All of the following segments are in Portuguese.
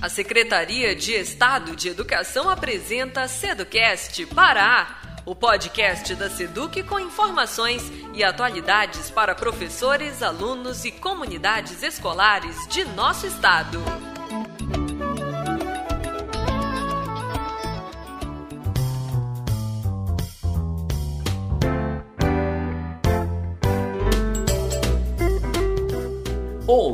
A Secretaria de Estado de Educação apresenta Seducast Pará, o podcast da Seduc com informações e atualidades para professores, alunos e comunidades escolares de nosso estado.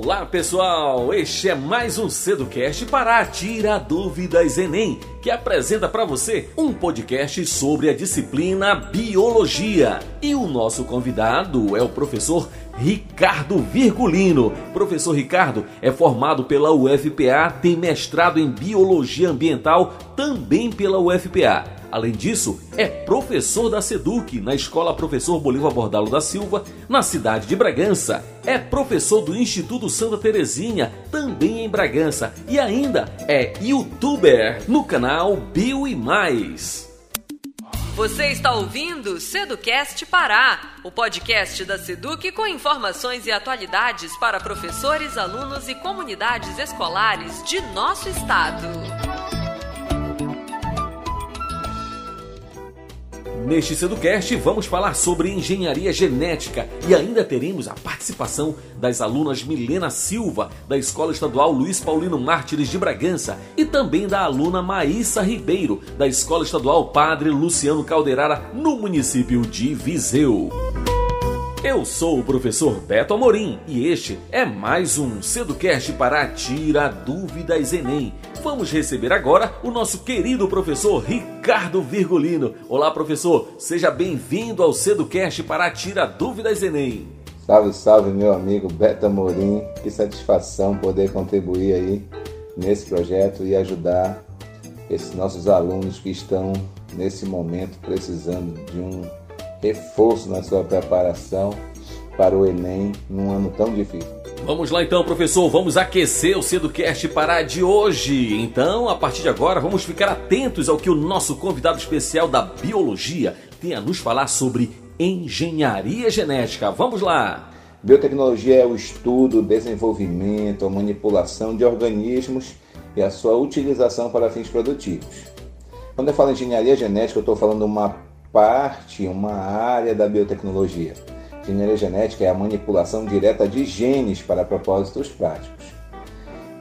Olá pessoal, este é mais um Ceducast para Tira Dúvidas Enem, que apresenta para você um podcast sobre a disciplina Biologia. E o nosso convidado é o professor Ricardo Virgulino. Professor Ricardo é formado pela UFPA, tem mestrado em Biologia Ambiental também pela UFPA Além disso, é professor da SEDUC na Escola Professor Bolívar Bordalo da Silva, na cidade de Bragança. É professor do Instituto Santa Terezinha, também em Bragança. E ainda é youtuber no canal Bio e Mais. Você está ouvindo Seducast Pará, o podcast da Seduc com informações e atualidades para professores, alunos e comunidades escolares de nosso estado. Neste Seducast vamos falar sobre engenharia genética e ainda teremos a participação das alunas Milena Silva, da Escola Estadual Luiz Paulino Mártires de Bragança e também da aluna Maíssa Ribeiro, da Escola Estadual Padre Luciano Calderara, no município de Viseu. Eu sou o professor Beto Amorim e este é mais um Seducast para Tira Dúvidas Enem. Vamos receber agora o nosso querido professor Ricardo Virgulino. Olá, professor, seja bem-vindo ao Seducast para Tira Dúvidas Enem. Salve, salve, meu amigo Beto Amorim. Que satisfação poder contribuir aí nesse projeto e ajudar esses nossos alunos que estão nesse momento precisando de um reforço na sua preparação para o Enem num ano tão difícil. Vamos lá então, professor, vamos aquecer o Ceducast Pará de hoje. Então, a partir de agora, vamos ficar atentos ao que o nosso convidado especial da biologia tem a nos falar sobre engenharia genética. Vamos lá! Biotecnologia é o estudo, desenvolvimento, manipulação de organismos e a sua utilização para fins produtivos. Quando eu falo engenharia genética, eu estou falando uma parte, uma área da biotecnologia. Engenharia genética é a manipulação direta de genes para propósitos práticos.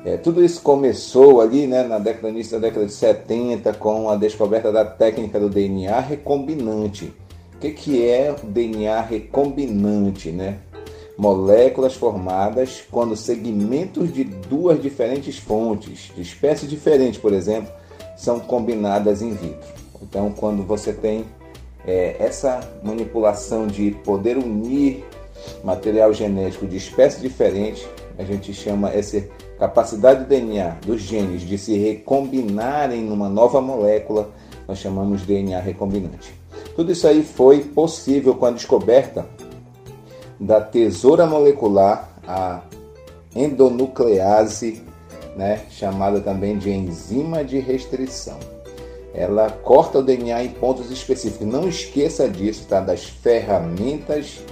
É, tudo isso começou ali né, na década, início da década de 70 com a descoberta da técnica do DNA recombinante. O que, que é o DNA recombinante? Né? Moléculas formadas quando segmentos de duas diferentes fontes, de espécies diferentes, por exemplo, são combinadas in vitro. Então, quando você tem é, essa manipulação de poder unir material genético de espécies diferentes, a gente chama essa capacidade do DNA dos genes de se recombinarem numa nova molécula, nós chamamos de DNA recombinante. Tudo isso aí foi possível com a descoberta da tesoura molecular, a endonuclease, né, chamada também de enzima de restrição ela corta o DNA em pontos específicos. Não esqueça disso, tá? Das ferramentas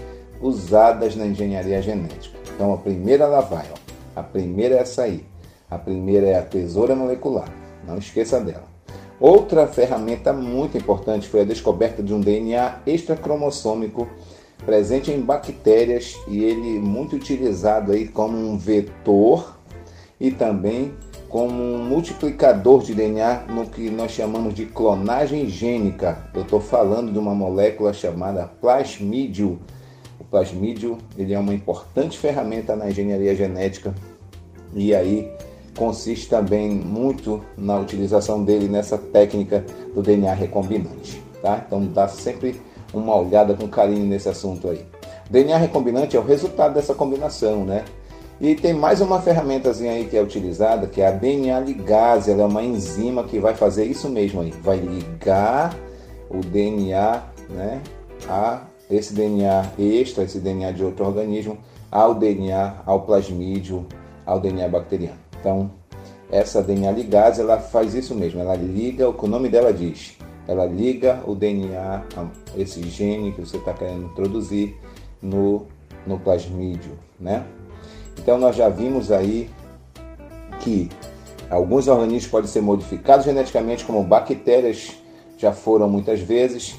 usadas na engenharia genética. Então a primeira ela vai, ó. A primeira é essa aí. A primeira é a tesoura molecular. Não esqueça dela. Outra ferramenta muito importante foi a descoberta de um DNA extracromossômico presente em bactérias e ele muito utilizado aí como um vetor e também como um multiplicador de DNA no que nós chamamos de clonagem gênica. Eu estou falando de uma molécula chamada plasmídio. O plasmídio ele é uma importante ferramenta na engenharia genética e aí consiste também muito na utilização dele nessa técnica do DNA recombinante. Tá? Então dá sempre uma olhada com carinho nesse assunto aí. O DNA recombinante é o resultado dessa combinação, né? E tem mais uma ferramentazinha aí que é utilizada, que é a DNA ligase. Ela é uma enzima que vai fazer isso mesmo aí. Vai ligar o DNA, né, a esse DNA extra, esse DNA de outro organismo, ao DNA, ao plasmídio, ao DNA bacteriano. Então, essa DNA ligase, ela faz isso mesmo. Ela liga, o que o nome dela diz, ela liga o DNA, esse gene que você está querendo introduzir no, no plasmídio, né? Então nós já vimos aí que Alguns organismos podem ser modificados geneticamente, como bactérias já foram muitas vezes,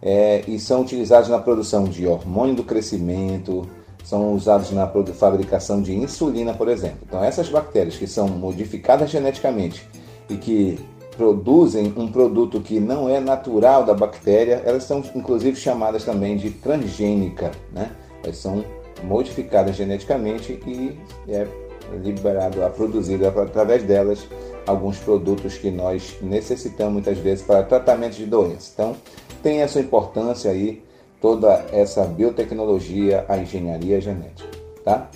é, e são utilizados na produção de hormônio do crescimento, são usados na fabricação de insulina, por exemplo. Então, essas bactérias que são modificadas geneticamente e que produzem um produto que não é natural da bactéria, elas são inclusive chamadas também de transgênica, né? Elas são modificadas geneticamente e é liberado, a produzido através delas alguns produtos que nós necessitamos muitas vezes para tratamento de doenças. Então, tem a sua importância aí toda essa biotecnologia, a engenharia genética, tá?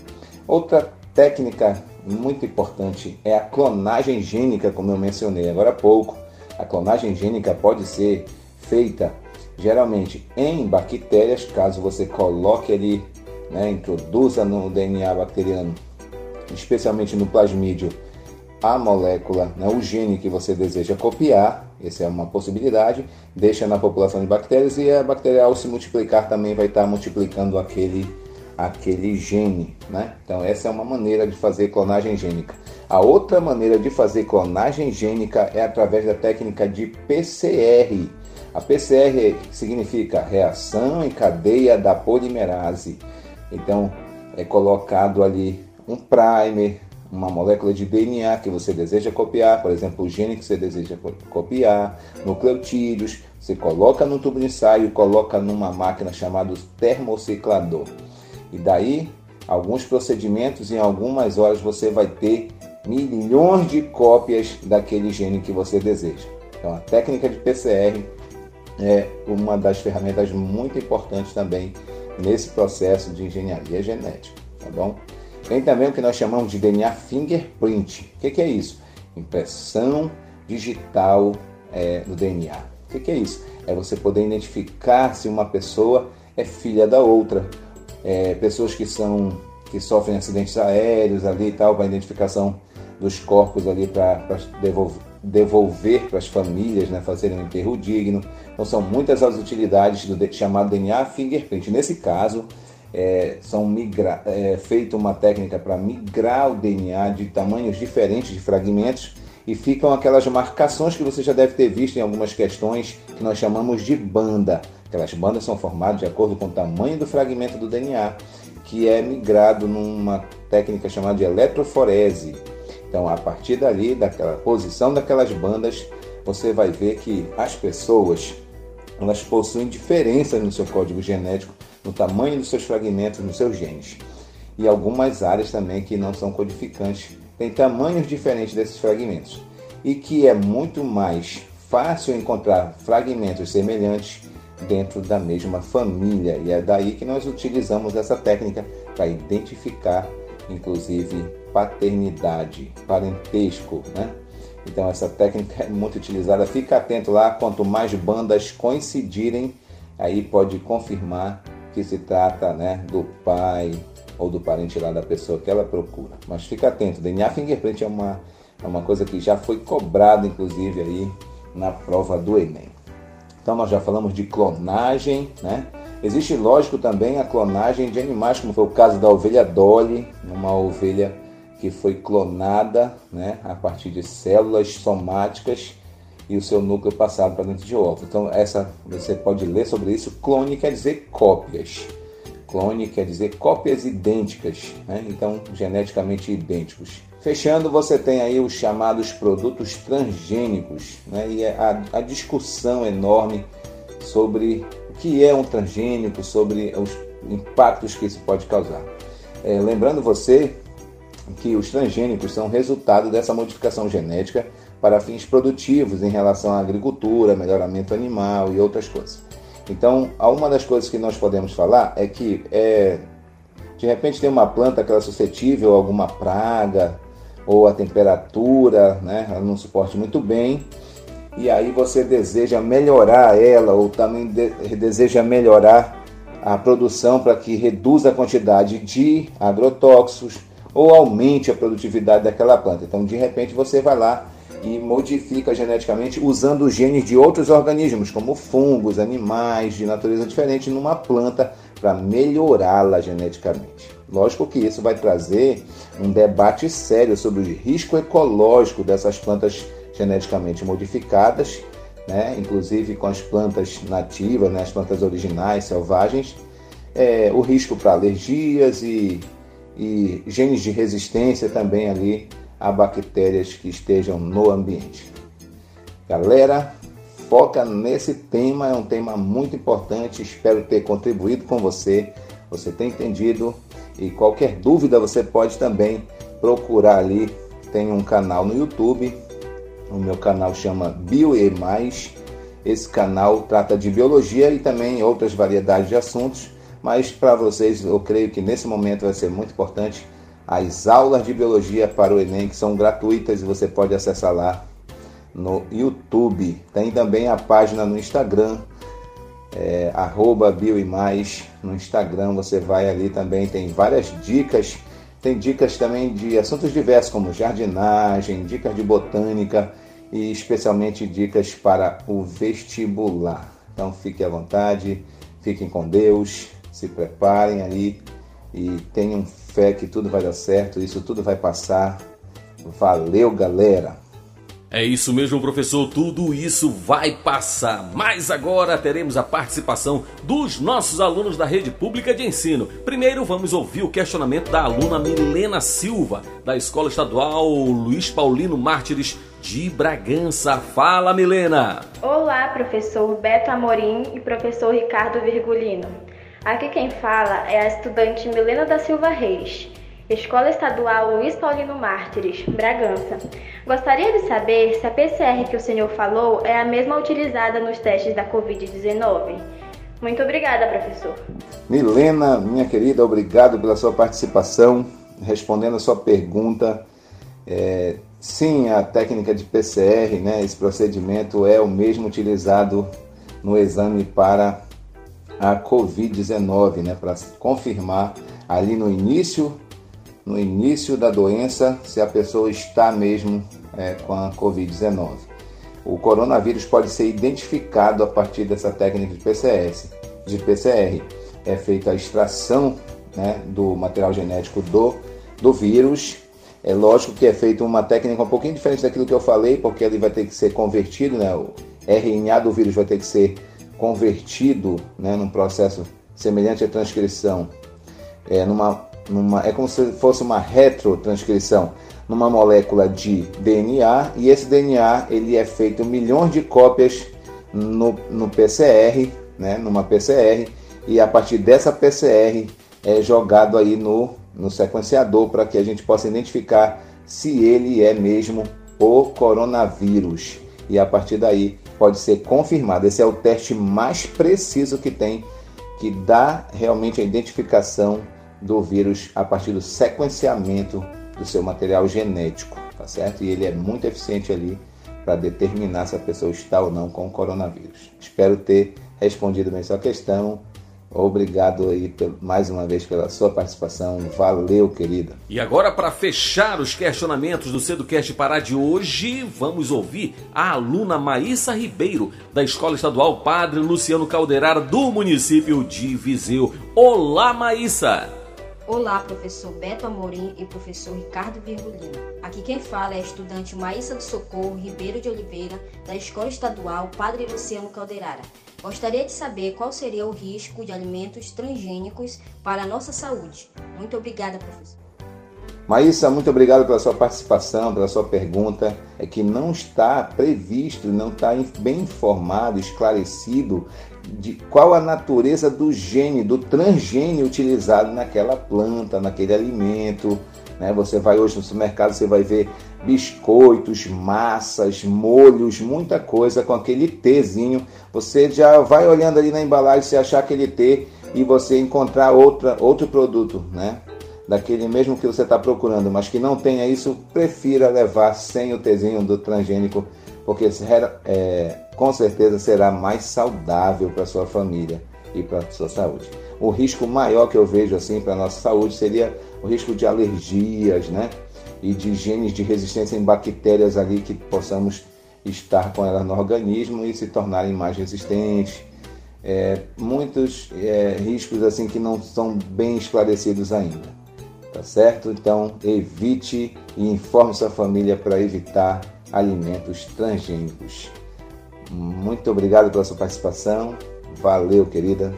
Outra técnica muito importante é a clonagem gênica, como eu mencionei agora há pouco. A clonagem gênica pode ser feita geralmente em bactérias, caso você coloque ali, né, introduza no DNA bacteriano, especialmente no plasmídio, a molécula, né, o gene que você deseja copiar, essa é uma possibilidade, deixa na população de bactérias e a bactéria ao se multiplicar também vai estar multiplicando aquele, aquele gene. Né? Então essa é uma maneira de fazer clonagem gênica. A outra maneira de fazer clonagem gênica é através da técnica de PCR. A PCR significa reação em cadeia da polimerase. Então é colocado ali um primer, uma molécula de DNA que você deseja copiar, por exemplo, o gene que você deseja copiar, nucleotídeos, você coloca no tubo de ensaio coloca numa máquina chamada termociclador. E daí, alguns procedimentos, em algumas horas você vai ter milhões de cópias daquele gene que você deseja. Então, a técnica de PCR é uma das ferramentas muito importantes também nesse processo de engenharia genética, tá bom? Tem também o que nós chamamos de DNA fingerprint. O que, que é isso? Impressão digital é, do DNA. O que, que é isso? É você poder identificar se uma pessoa é filha da outra. É, pessoas que são que sofrem acidentes aéreos ali e tal, para identificação dos corpos ali para devolver, para as famílias, né, fazerem um enterro digno. Então são muitas as utilidades do chamado DNA fingerprint. Nesse caso, é, são migra, é, feita uma técnica para migrar o DNA de tamanhos diferentes de fragmentos e ficam aquelas marcações que você já deve ter visto em algumas questões que nós chamamos de banda. Aquelas bandas são formadas de acordo com o tamanho do fragmento do DNA, que é migrado numa técnica chamada de eletroforese. Então, a partir dali, daquela posição daquelas bandas, você vai ver que as pessoas elas possuem diferenças no seu código genético no tamanho dos seus fragmentos, nos seus genes. E algumas áreas também que não são codificantes têm tamanhos diferentes desses fragmentos. E que é muito mais fácil encontrar fragmentos semelhantes dentro da mesma família. E é daí que nós utilizamos essa técnica para identificar, inclusive, paternidade, parentesco, né? Então essa técnica é muito utilizada. Fica atento lá, quanto mais bandas coincidirem, aí pode confirmar que se trata né, do pai ou do parente lá da pessoa que ela procura. Mas fica atento, DNA fingerprint é uma, é uma coisa que já foi cobrada, inclusive, aí na prova do Enem. Então nós já falamos de clonagem, né? Existe, lógico, também a clonagem de animais, como foi o caso da ovelha Dolly, uma ovelha que foi clonada né, a partir de células somáticas e o seu núcleo passado para dentro de outro. Então, essa você pode ler sobre isso. Clone quer dizer cópias. Clone quer dizer cópias idênticas, né? então geneticamente idênticos. Fechando, você tem aí os chamados produtos transgênicos, né? e é a, a discussão enorme sobre que é um transgênico, sobre os impactos que isso pode causar. É, lembrando você que os transgênicos são resultado dessa modificação genética para fins produtivos em relação à agricultura, melhoramento animal e outras coisas. Então, uma das coisas que nós podemos falar é que é, de repente tem uma planta que é suscetível a alguma praga ou a temperatura, né, ela não suporte muito bem, e aí você deseja melhorar ela ou também de, deseja melhorar a produção para que reduza a quantidade de agrotóxicos ou aumente a produtividade daquela planta. Então, de repente, você vai lá e modifica geneticamente usando genes de outros organismos, como fungos, animais de natureza diferente, numa planta para melhorá-la geneticamente. Lógico que isso vai trazer um debate sério sobre o risco ecológico dessas plantas geneticamente modificadas, né? inclusive com as plantas nativas, né? as plantas originais, selvagens, é, o risco para alergias e, e genes de resistência também ali a bactérias que estejam no ambiente. Galera, foca nesse tema, é um tema muito importante, espero ter contribuído com você, você tem entendido e qualquer dúvida você pode também procurar ali, tem um canal no YouTube, o meu canal chama Bio e Mais, esse canal trata de biologia e também outras variedades de assuntos, mas para vocês eu creio que nesse momento vai ser muito importante as aulas de biologia para o Enem, que são gratuitas e você pode acessar lá no YouTube. Tem também a página no Instagram, é, arroba bioimais. No Instagram você vai ali também, tem várias dicas. Tem dicas também de assuntos diversos, como jardinagem, dicas de botânica e especialmente dicas para o vestibular. Então fique à vontade, fiquem com Deus, se preparem aí e tenham fé que tudo vai dar certo, isso tudo vai passar. Valeu, galera! É isso mesmo, professor. Tudo isso vai passar. Mas agora teremos a participação dos nossos alunos da rede pública de ensino. Primeiro, vamos ouvir o questionamento da aluna Milena Silva, da Escola Estadual Luiz Paulino Mártires de Bragança. Fala, Milena! Olá, professor Beto Amorim e professor Ricardo Virgulino. Aqui quem fala é a estudante Milena da Silva Reis. Escola Estadual Luiz Paulino Mártires, Bragança. Gostaria de saber se a PCR que o senhor falou é a mesma utilizada nos testes da Covid-19. Muito obrigada, professor. Milena, minha querida, obrigado pela sua participação. Respondendo a sua pergunta, é, sim, a técnica de PCR, né, esse procedimento é o mesmo utilizado no exame para a Covid-19, né, para confirmar ali no início no início da doença se a pessoa está mesmo é, com a Covid-19. O coronavírus pode ser identificado a partir dessa técnica de PCS, de PCR. É feita a extração né, do material genético do, do vírus. É lógico que é feita uma técnica um pouquinho diferente daquilo que eu falei, porque ele vai ter que ser convertido, né, o RNA do vírus vai ter que ser convertido né, num processo semelhante à transcrição, é, numa numa, é como se fosse uma retrotranscrição numa molécula de DNA e esse DNA ele é feito milhões de cópias no, no PCR, né, numa PCR e a partir dessa PCR é jogado aí no, no sequenciador para que a gente possa identificar se ele é mesmo o coronavírus e a partir daí pode ser confirmado. Esse é o teste mais preciso que tem que dá realmente a identificação do vírus a partir do sequenciamento do seu material genético, tá certo? E ele é muito eficiente ali para determinar se a pessoa está ou não com o coronavírus. Espero ter respondido bem sua questão. Obrigado aí mais uma vez pela sua participação. Valeu, querida. E agora, para fechar os questionamentos do Ceducast Pará de hoje, vamos ouvir a aluna Maísa Ribeiro, da Escola Estadual Padre Luciano Calderara, do município de Viseu. Olá, Maísa! Olá, professor Beto Amorim e professor Ricardo Virgulino. Aqui quem fala é a estudante Maísa do Socorro Ribeiro de Oliveira, da Escola Estadual Padre Luciano Calderara. Gostaria de saber qual seria o risco de alimentos transgênicos para a nossa saúde. Muito obrigada, professor. Maísa, muito obrigado pela sua participação, pela sua pergunta. É que não está previsto, não está bem informado, esclarecido de qual a natureza do gene, do transgênio utilizado naquela planta, naquele alimento. Né? Você vai hoje no supermercado, você vai ver biscoitos, massas, molhos, muita coisa com aquele Tzinho. Você já vai olhando ali na embalagem, se achar aquele T e você encontrar outra, outro produto, né? Daquele mesmo que você está procurando, mas que não tenha isso, prefira levar sem o Tzinho do transgênico porque é, com certeza será mais saudável para sua família e para sua saúde. O risco maior que eu vejo assim para nossa saúde seria o risco de alergias, né? E de genes de resistência em bactérias ali que possamos estar com elas no organismo e se tornarem mais resistentes. é, muitos é, riscos assim que não são bem esclarecidos ainda. Tá certo? Então evite e informe sua família para evitar alimentos transgênicos. Muito obrigado pela sua participação. Valeu, querida.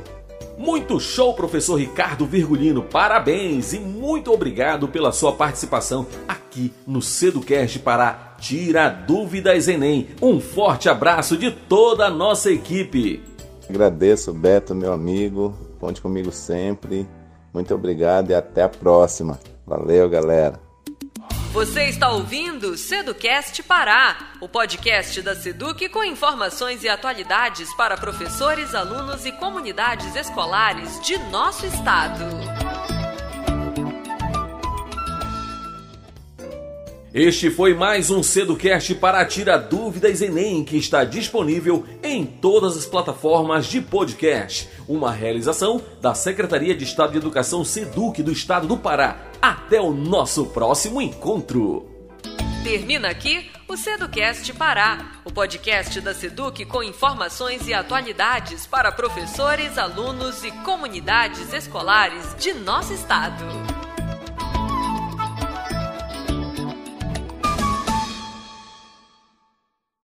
Muito show, professor Ricardo Virgulino. Parabéns e muito obrigado pela sua participação aqui no Seducast para Tira Dúvidas Enem. Um forte abraço de toda a nossa equipe. Agradeço, Beto, meu amigo. Conte comigo sempre. Muito obrigado e até a próxima. Valeu, galera. Você está ouvindo Seducast Pará, o podcast da Seduc com informações e atualidades para professores, alunos e comunidades escolares de nosso estado. Este foi mais um Seducast para tirar dúvidas Enem, que está disponível em todas as plataformas de podcast. Uma realização da Secretaria de Estado de Educação Seduc do Estado do Pará. Até o nosso próximo encontro. Termina aqui o Seducast Pará, o podcast da Seduc com informações e atualidades para professores, alunos e comunidades escolares de nosso estado.